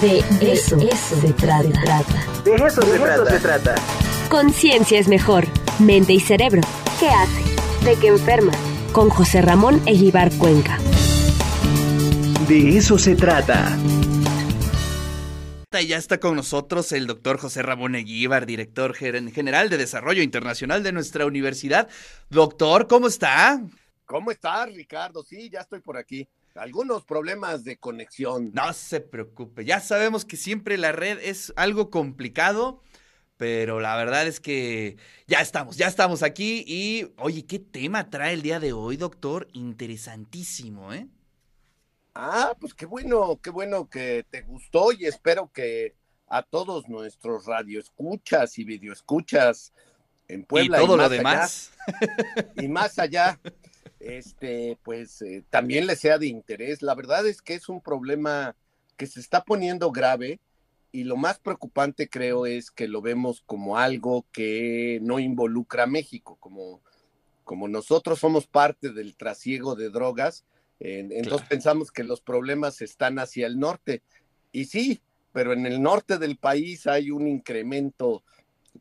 De eso, se, trata. De eso, se, trata. se trata. Conciencia es mejor. Mente y cerebro. ¿Qué hace? ¿De qué enferma? Con José Ramón Eguibar Cuenca. De eso se trata. Ya está con nosotros el doctor José Ramón Eguíbar, director general de Desarrollo Internacional de nuestra universidad. Doctor, ¿cómo está? ¿Cómo está, Ricardo? Sí, ya estoy por aquí. Algunos problemas de conexión. No se preocupe, ya sabemos que siempre la red es algo complicado, pero la verdad es que ya estamos, ya estamos aquí y, oye, ¿qué tema trae el día de hoy, doctor? Interesantísimo, ¿eh? Ah, pues qué bueno, qué bueno que te gustó y espero que a todos nuestros radioescuchas y videoescuchas en Puebla y todo lo demás y más allá, este, pues eh, también les sea de interés. La verdad es que es un problema que se está poniendo grave y lo más preocupante creo es que lo vemos como algo que no involucra a México, como, como nosotros somos parte del trasiego de drogas entonces pensamos que los problemas están hacia el norte. Y sí, pero en el norte del país hay un incremento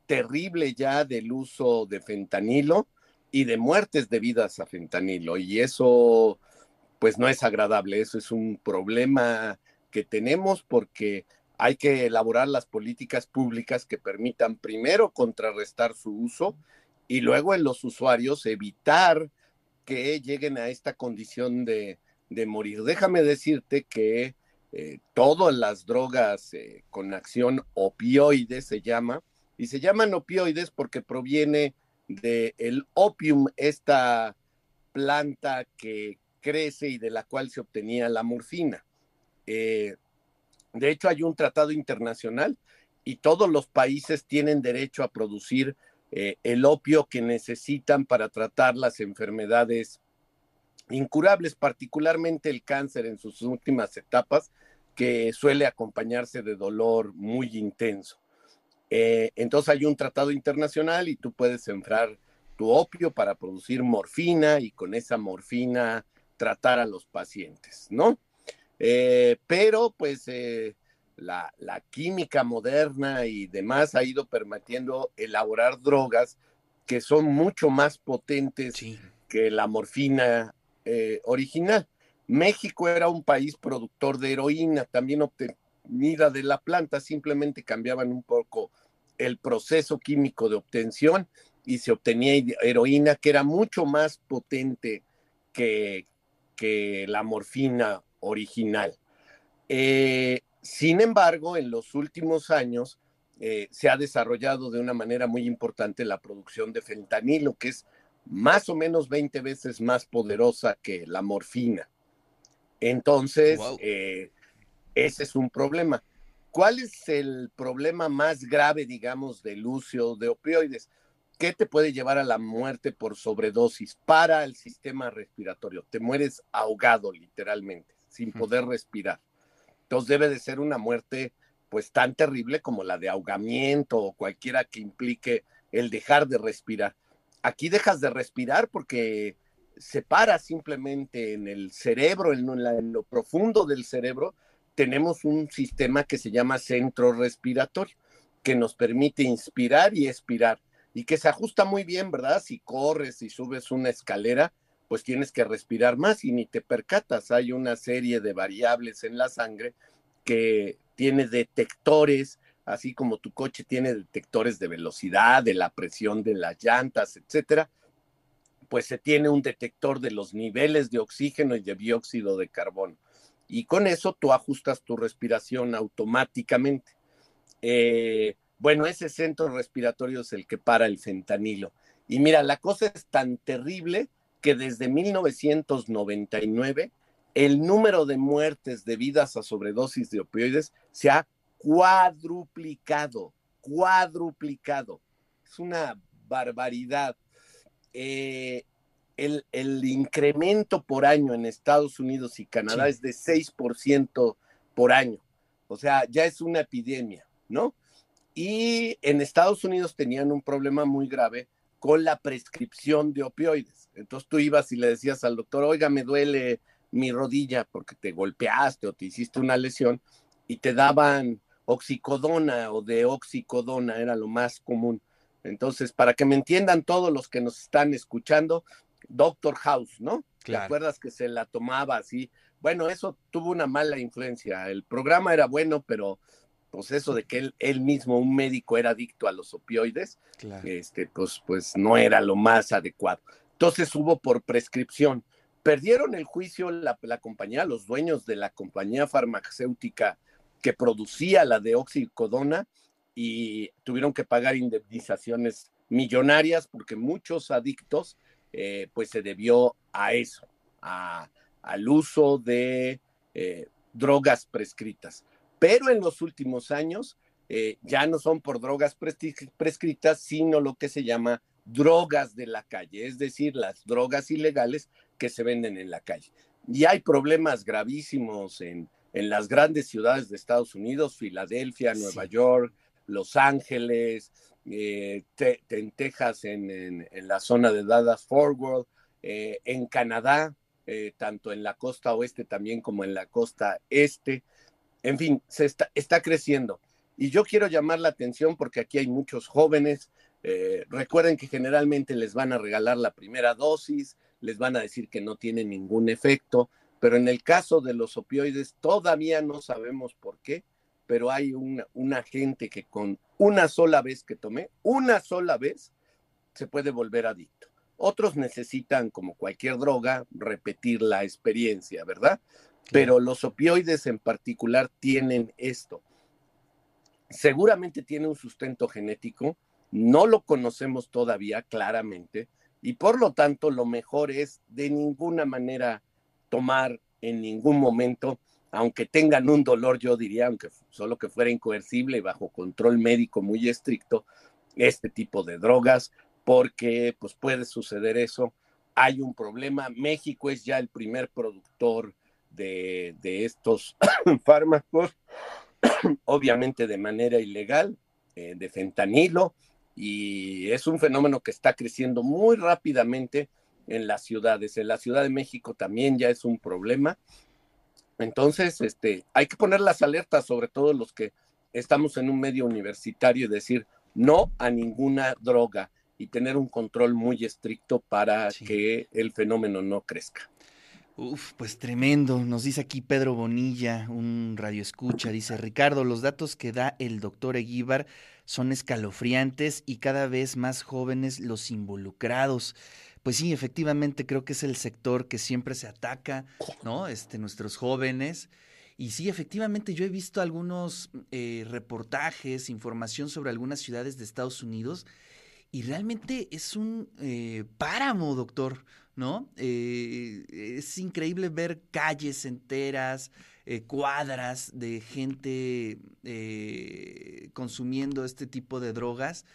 terrible ya del uso de fentanilo y de muertes debidas a fentanilo. Y eso, pues no es agradable, eso es un problema que tenemos porque hay que elaborar las políticas públicas que permitan primero contrarrestar su uso y luego en los usuarios evitar que lleguen a esta condición de, morir. Déjame decirte que eh, todas las drogas eh, con acción opioide se llama, y se llaman opioides porque proviene del el opium, esta planta que crece y de la cual se obtenía la morfina. Eh, de hecho, hay un tratado internacional y todos los países tienen derecho a producir eh, el opio que necesitan para tratar las enfermedades incurables, particularmente el cáncer en sus últimas etapas, que suele acompañarse de dolor muy intenso. Eh, entonces hay un tratado internacional y tú puedes sembrar tu opio para producir morfina y con esa morfina tratar a los pacientes, ¿no? Eh, pero pues la, química moderna y demás ha ido permitiendo elaborar drogas que son mucho más potentes que la morfina eh, original. México era un país productor de heroína, también obtenida de la planta, simplemente cambiaban un poco el proceso químico de obtención y se obtenía heroína que era mucho más potente que, que la morfina original. Eh, sin embargo, en los últimos años eh, se ha desarrollado de una manera muy importante la producción de fentanilo, que es más o menos 20 veces más poderosa que la morfina. Entonces, eh, ese es un problema. ¿Cuál es el problema más grave, digamos, del uso de opioides? ¿Qué te puede llevar a la muerte por sobredosis para el sistema respiratorio? Te mueres ahogado, literalmente, sin poder respirar. Entonces debe de ser una muerte pues tan terrible como la de ahogamiento o cualquiera que implique el dejar de respirar. Aquí dejas de respirar porque se para simplemente en el cerebro, en, lo profundo del cerebro, tenemos un sistema que se llama centro respiratorio, que nos permite inspirar y expirar, y que se ajusta muy bien, ¿verdad? Si corres y subes una escalera, pues tienes que respirar más y ni te percatas. Hay una serie de variables en la sangre que tiene detectores, así como tu coche tiene detectores de velocidad, de la presión de las llantas, etcétera, pues se tiene un detector de los niveles de oxígeno y de dióxido de carbono. Y con eso tú ajustas tu respiración automáticamente. Eh, bueno, ese centro respiratorio es el que para el fentanilo. Y mira, la cosa es tan terrible que desde 1999 el número de muertes debidas a sobredosis de opioides se ha cuadruplicado, cuadruplicado. Es una barbaridad. Eh, el, incremento por año en Estados Unidos y Canadá es de 6% por año. O sea, ya es una epidemia, ¿no? Y en Estados Unidos tenían un problema muy grave con la prescripción de opioides. Entonces tú ibas y le decías al doctor, oiga, me duele mi rodilla porque te golpeaste o te hiciste una lesión, y te daban oxicodona o de oxicodona, era lo más común. Entonces, para que me entiendan todos los que nos están escuchando, Doctor House, ¿no? ¿Te acuerdas que se la tomaba así? Bueno, eso tuvo una mala influencia. El programa era bueno, pero pues eso de que él, él mismo, un médico, era adicto a los opioides, este, pues, pues no era lo más adecuado. Entonces hubo por prescripción. Perdieron el juicio la, la compañía, los dueños de la compañía farmacéutica que producía la deoxicodona y tuvieron que pagar indemnizaciones millonarias porque muchos adictos eh, pues se debió a eso, a, al uso de eh, drogas prescritas. Pero en los últimos años eh, ya no son por drogas prescritas, sino lo que se llama drogas de la calle, es decir, las drogas ilegales que se venden en la calle. Y hay problemas gravísimos en, en las grandes ciudades de Estados Unidos, Filadelfia, Nueva York, Los Ángeles, eh, en Texas, en, la zona de Dallas Forward, eh, en Canadá, eh, tanto en la costa oeste también como en la costa este. En fin, se está, está creciendo. Y yo quiero llamar la atención porque aquí hay muchos jóvenes. recuerden que generalmente les van a regalar la primera dosis, les van a decir que no tiene ningún efecto, pero en el caso de los opioides todavía no sabemos por qué, pero hay una, una gente que con una sola vez que tomé, una sola vez, se puede volver adicto. Otros necesitan, como cualquier droga, repetir la experiencia, ¿verdad? Pero los opioides en particular tienen esto. Seguramente tiene un sustento genético, no lo conocemos todavía claramente, y por lo tanto lo mejor es de ninguna manera tomar en ningún momento aunque tengan un dolor, yo diría, aunque solo que fuera incoercible y bajo control médico muy estricto, este tipo de drogas, porque pues puede suceder eso. Hay un problema. México es ya el primer productor de, estos fármacos, obviamente de manera ilegal, eh, de fentanilo, y es un fenómeno que está creciendo muy rápidamente en las ciudades. En la Ciudad de México también ya es un problema entonces, este, hay que poner las alertas, sobre todo los que estamos en un medio universitario, y decir no a ninguna droga y tener un control muy estricto para que el fenómeno no crezca. Uf, pues tremendo. Nos dice aquí Pedro Bonilla, un radio escucha. Dice Ricardo, los datos que da el doctor Eguíbar son escalofriantes y cada vez más jóvenes los involucrados. Pues sí, efectivamente creo que es el sector que siempre se ataca, ¿no? Este, nuestros jóvenes. Y sí, efectivamente yo he visto algunos eh, reportajes, información sobre algunas ciudades de Estados Unidos y realmente es un eh, páramo, doctor, ¿no? Eh, es increíble ver calles enteras, cuadras de gente consumiendo este tipo de drogas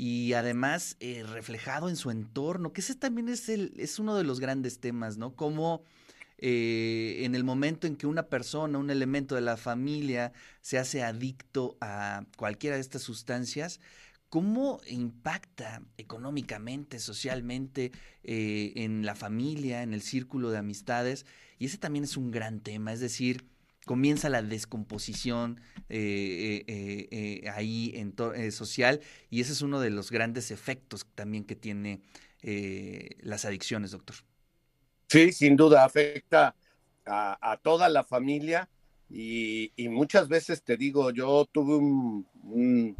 y además eh, reflejado en su entorno, que ese también es, el, es uno de los grandes temas, ¿no? Cómo eh, en el momento en que una persona, un elemento de la familia se hace adicto a cualquiera de estas sustancias, cómo impacta económicamente, socialmente, eh, en la familia, en el círculo de amistades. Y ese también es un gran tema, es decir, comienza la descomposición eh, eh, eh, ahí en social y ese es uno de los grandes efectos también que tiene las adicciones, doctor. Sí, sin duda, afecta a, toda la familia y, muchas veces te digo, yo tuve un,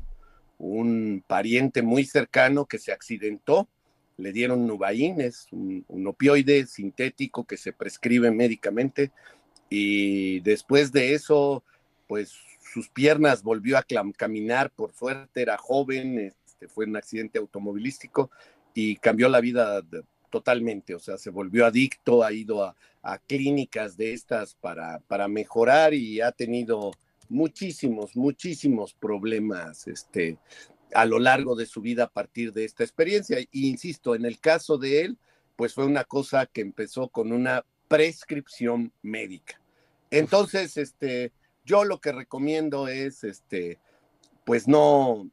pariente muy cercano que se accidentó, le dieron nubaín, es un opioide sintético que se prescribe médicamente y después de eso, pues sus piernas volvió a caminar, por suerte era joven, este, fue un accidente automovilístico y cambió la vida totalmente, o sea, se volvió adicto, ha ido a, clínicas de estas para, para mejorar y ha tenido muchísimos, muchísimos problemas este, a lo largo de su vida a partir de esta experiencia. Y insisto, en el caso de él, pues fue una cosa que empezó con una prescripción médica. Entonces, este, yo lo que recomiendo es, este, pues no,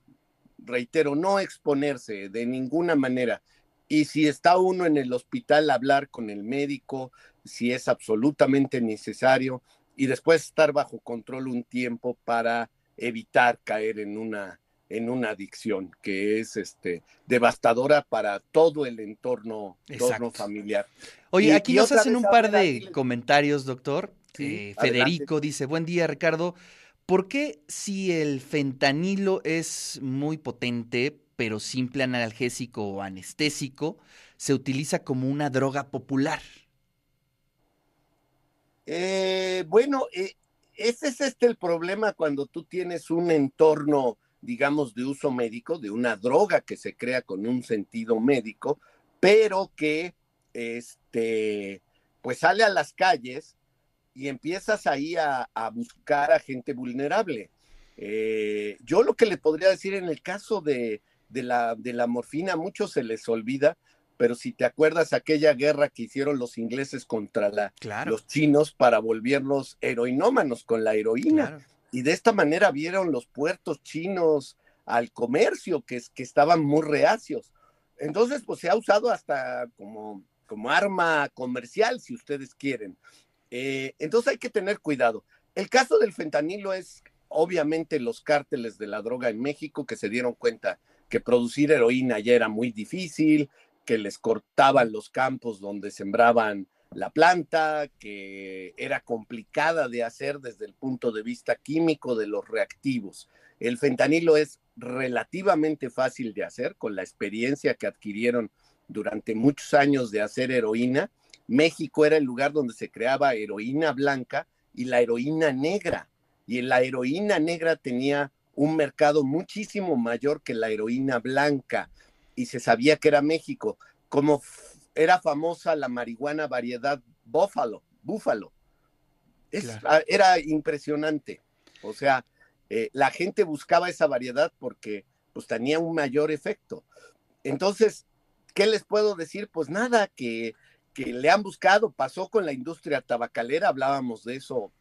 reitero, no exponerse de ninguna manera. Y si está uno en el hospital, hablar con el médico, si es absolutamente necesario. y después estar bajo control un tiempo para evitar caer en una en una adicción que es este devastadora para todo el entorno, entorno familiar. Oye, aquí nos hacen un par de comentarios, doctor. Eh, Federico dice, buen día Ricardo, ¿por qué si el fentanilo es muy potente, pero simple analgésico o anestésico, se utiliza como una droga popular? Eh, bueno, eh, ese es este el problema cuando tú tienes un entorno, digamos, de uso médico, de una droga que se crea con un sentido médico, pero que, este, pues sale a las calles y empiezas ahí a, buscar a gente vulnerable. Eh, yo lo que le podría decir en el caso de, de, la, de la morfina, a muchos se les olvida, pero si te acuerdas aquella guerra que hicieron los ingleses contra la, los chinos para volvernos heroinómanos con la heroína. Y de esta manera vieron los puertos chinos al comercio, que, estaban muy reacios. Entonces, pues se ha usado hasta como, como arma comercial, si ustedes quieren. Eh, entonces hay que tener cuidado. El caso del fentanilo es obviamente los cárteles de la droga en México que se dieron cuenta que producir heroína ya era muy difícil, que les cortaban los campos donde sembraban la planta, que era complicada de hacer desde el punto de vista químico de los reactivos. El fentanilo es relativamente fácil de hacer con la experiencia que adquirieron durante muchos años de hacer heroína. México era el lugar donde se creaba heroína blanca y la heroína negra. Y la heroína negra tenía un mercado muchísimo mayor que la heroína blanca y se sabía que era México, como era famosa la marihuana variedad búfalo, búfalo. Era impresionante. O sea, eh, la gente buscaba esa variedad porque pues tenía un mayor efecto. Entonces, ¿qué les puedo decir? Pues nada, que, que le han buscado, pasó con la industria tabacalera, hablábamos de eso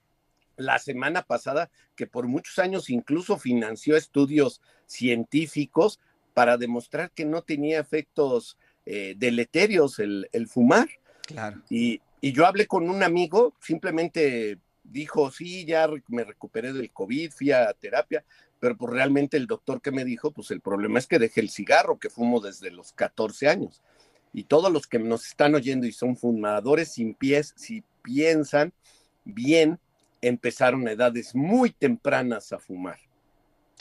la semana pasada, que por muchos años incluso financió estudios científicos para demostrar que no tenía efectos eh, deleterios el, fumar. Claro. Y, yo hablé con un amigo, simplemente dijo, sí, ya me recuperé del COVID, fui a terapia, pero pues realmente el doctor que me dijo, pues el problema es que dejé el cigarro que fumo desde los 14 años. Y todos los que nos están oyendo y son fumadores sin pies, si piensan bien, empezaron a edades muy tempranas a fumar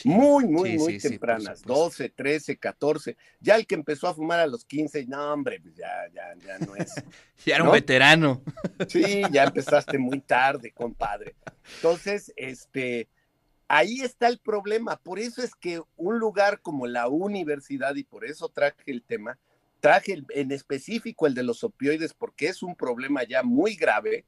muy, muy, muy tempranas, 12, 13, 14. Ya el que empezó a fumar a los 15, no, hombre, pues ya, ya, ya no es. ya era un veterano. sí, ya empezaste muy tarde, compadre. Entonces, este, ahí está el problema. Por eso es que un lugar como la universidad, y por eso traje el tema, traje en específico el de los opioides, porque es un problema ya muy grave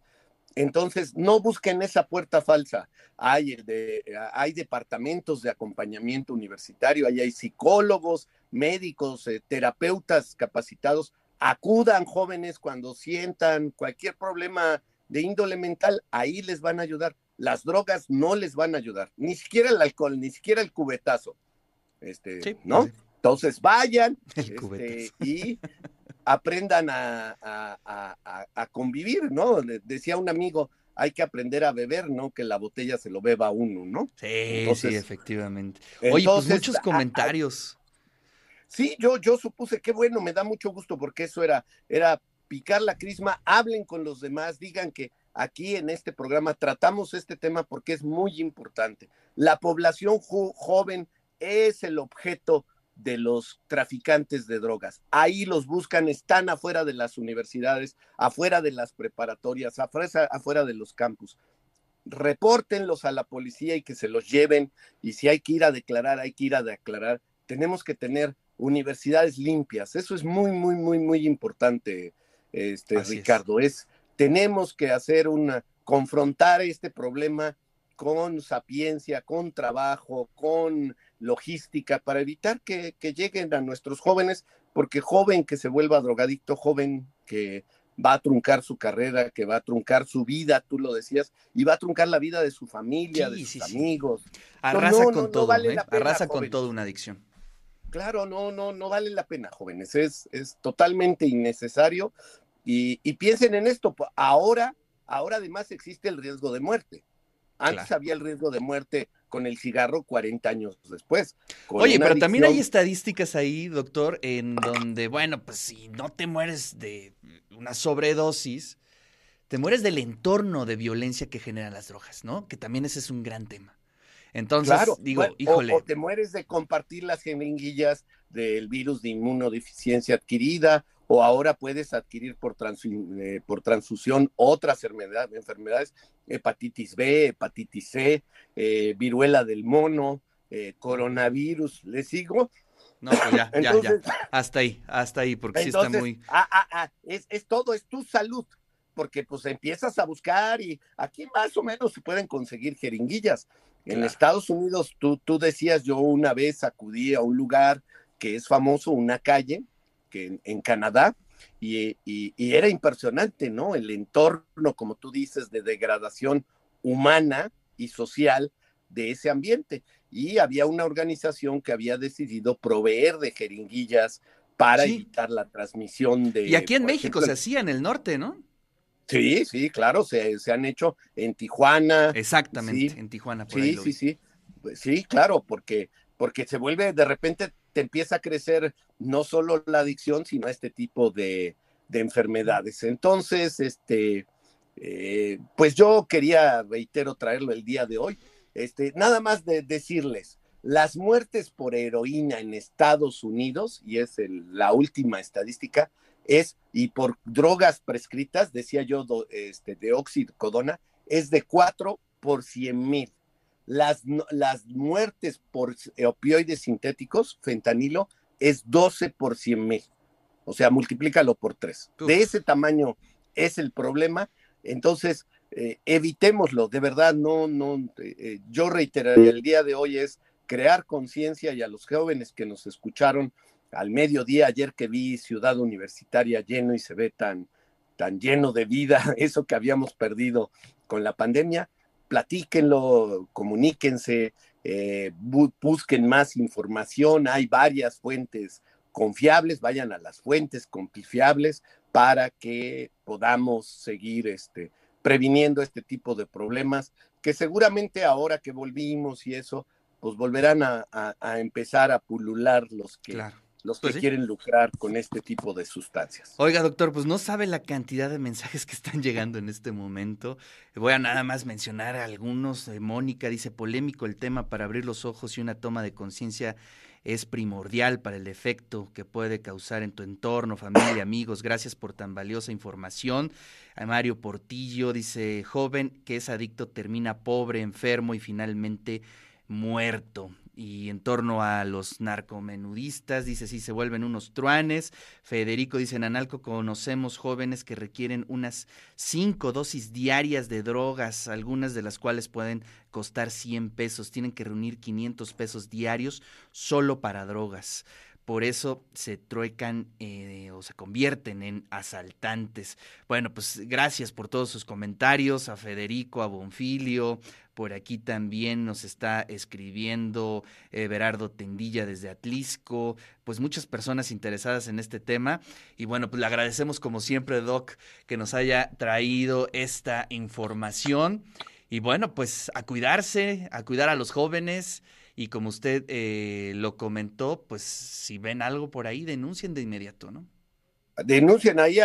entonces, no busquen esa puerta falsa. Hay, de, hay departamentos de acompañamiento universitario, ahí hay psicólogos, médicos, eh, terapeutas capacitados. Acudan jóvenes cuando sientan cualquier problema de índole mental, ahí les van a ayudar. Las drogas no les van a ayudar, ni siquiera el alcohol, ni siquiera el cubetazo. Este, ¿no? Entonces vayan este, y aprendan a, convivir, ¿no? Decía un amigo, hay que aprender a beber, ¿no? Que la botella se lo beba uno, ¿no? Sí, sí, efectivamente. Oye, pues muchos comentarios. sí, yo, yo supuse, qué bueno, me da mucho gusto porque eso era, era picar la crisma, hablen con los demás, digan que aquí en este programa tratamos este tema porque es muy importante. La población joven es el objeto de los traficantes de drogas. Ahí los buscan, están afuera de las universidades, afuera de las preparatorias, afuera, afuera de los campus. Repórtenlos a la policía y que se los lleven. Y si hay que ir a declarar, hay que ir a declarar. Tenemos que tener universidades limpias. Eso es muy, muy, muy, muy importante, este, Ricardo. Es. tenemos que hacer una, confrontar este problema con sapiencia, con trabajo, con logística para evitar que, lleguen a nuestros jóvenes, porque joven que se vuelva drogadicto, joven que va a truncar su carrera, que va a truncar su vida, tú lo decías, y va a truncar la vida de su familia, de sus amigos. Arrasa con todo, ¿eh? arrasa con todo una adicción. Claro, no, no, no vale la pena, jóvenes, es, es totalmente innecesario. Y, y piensen en esto, ahora ahora además existe el riesgo de muerte. Antes había el riesgo de muerte con el cigarro 40 años después. Oye, pero también hay estadísticas ahí, doctor, en donde, bueno, pues si no te mueres de una sobredosis, te mueres del entorno de violencia que generan las drogas, ¿no? Que también ese es un gran tema. Entonces, digo, híjole. O, te mueres de compartir las jeringuillas del virus de inmunodeficiencia adquirida, o ahora puedes adquirir por, eh, por transfusión otras enfermedades, hepatitis B, hepatitis C, eh, viruela del mono, eh, coronavirus, ¿le sigo? No, pues ya, ya, ya. Hasta ahí, hasta ahí, porque sí está muy. Ah, ah, ah, es, es todo, es tu salud, porque pues empiezas a buscar y aquí más o menos se pueden conseguir jeringuillas. En Estados Unidos, tú, tú decías, yo una vez acudí a un lugar que es famoso, una calle, en, Canadá, y, era impresionante, ¿no? El entorno, como tú dices, de degradación humana y social de ese ambiente. Y había una organización que había decidido proveer de jeringuillas para evitar la transmisión de... Y aquí en México se hacía en el norte, ¿no? Sí, sí, claro, se, se han hecho en Tijuana. Exactamente, en Tijuana. Por sí, sí, sí. Pues sí, claro, porque, porque se vuelve de repente te empieza a crecer no solo la adicción, sino este tipo de, enfermedades. Entonces, este, eh, pues yo quería, reitero, traerlo el día de hoy. Este, nada más de decirles, las muertes por heroína en Estados Unidos, y es la última estadística, es, y por drogas prescritas, decía yo, este, de oxicodona, es de 4 por 100 mil las, las muertes por opioides sintéticos, fentanilo, es 12 por 100 mil. O sea, multiplícalo por tres. De ese tamaño es el problema. Entonces, eh, evitémoslo. De verdad, no, no. Eh, eh, yo reiteraría, el día de hoy es crear conciencia y a los jóvenes que nos escucharon al mediodía ayer que vi Ciudad Universitaria lleno y se ve tan, tan lleno de vida, eso que habíamos perdido con la pandemia, platíquenlo, comuníquense, eh, busquen más información, hay varias fuentes confiables, vayan a las fuentes confiables para que podamos seguir este, previniendo este tipo de problemas que seguramente ahora que volvimos y eso, pues volverán a, empezar a pulular los que los que pues quieren lucrar con este tipo de sustancias. Oiga, doctor, pues no sabe la cantidad de mensajes que están llegando en este momento. Voy a nada más mencionar algunos. Eh, Mónica dice, polémico el tema para abrir los ojos y una toma de conciencia es primordial para el efecto que puede causar en tu entorno, familia, amigos. Gracias por tan valiosa información. A Mario Portillo dice, joven que es adicto termina pobre, enfermo y finalmente muerto y en torno a los narcomenudistas, dice si se vuelven unos truanes. Federico dice, en Analco conocemos jóvenes que requieren unas cinco dosis diarias de drogas, algunas de las cuales pueden costar 100 pesos, tienen que reunir 500 pesos diarios solo para drogas por eso se truecan eh, o se convierten en asaltantes. Bueno, pues gracias por todos sus comentarios, a Federico, a Bonfilio, por aquí también nos está escribiendo eh, Berardo Tendilla desde Atlisco, pues muchas personas interesadas en este tema. Y bueno, pues le agradecemos como siempre, Doc, que nos haya traído esta información. Y bueno, pues a cuidarse, a cuidar a los jóvenes. Y como usted eh, lo comentó, pues si ven algo por ahí, denuncien de inmediato, ¿no? Denuncien ahí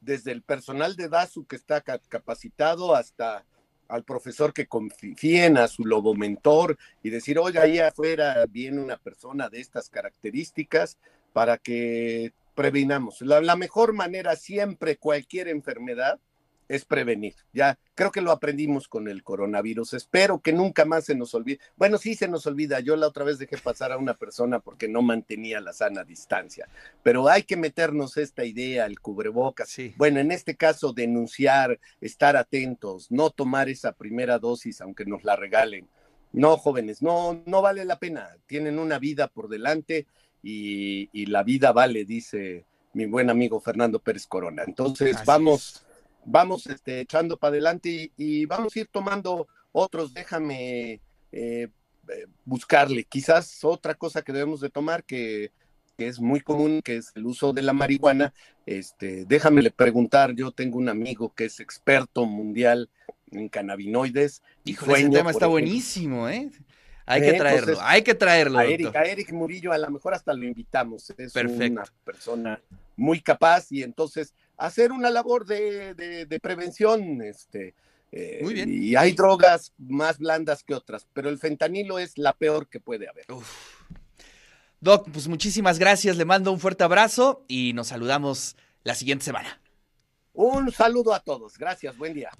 desde el personal de DASU que está capacitado hasta al profesor que confíen, a su lobo mentor y decir, oiga, ahí afuera viene una persona de estas características para que previnamos. la mejor manera siempre, cualquier enfermedad, es prevenir. Ya creo que lo aprendimos con el coronavirus. Espero que nunca más se nos olvide. Bueno, sí se nos olvida. Yo la otra vez dejé pasar a una persona porque no mantenía la sana distancia. Pero hay que meternos esta idea, el cubrebocas. Sí. Bueno, en este caso, denunciar, estar atentos, no tomar esa primera dosis aunque nos la regalen. No, jóvenes, no, no vale la pena. Tienen una vida por delante y, la vida vale, dice mi buen amigo Fernando Pérez Corona. Entonces, vamos vamos este, echando para adelante y, vamos a ir tomando otros. Déjame eh, eh, buscarle. Quizás otra cosa que debemos de tomar que que es muy común, que es el uso de la marihuana. Este, déjame preguntar, yo tengo un amigo que es experto mundial en cannabinoides. Híjole, ese tema está buenísimo, ¿eh? Hay que traerlo, hay que traerlo. A Eric, a Eric, Murillo, a lo mejor hasta lo invitamos. Es una persona muy capaz y entonces hacer una labor de, prevención. Este, eh, muy bien. Y hay drogas más blandas que otras, pero el fentanilo es la peor que puede haber. Doc, pues muchísimas gracias, le mando un fuerte abrazo y nos saludamos la siguiente semana. Un saludo a todos, gracias, buen día.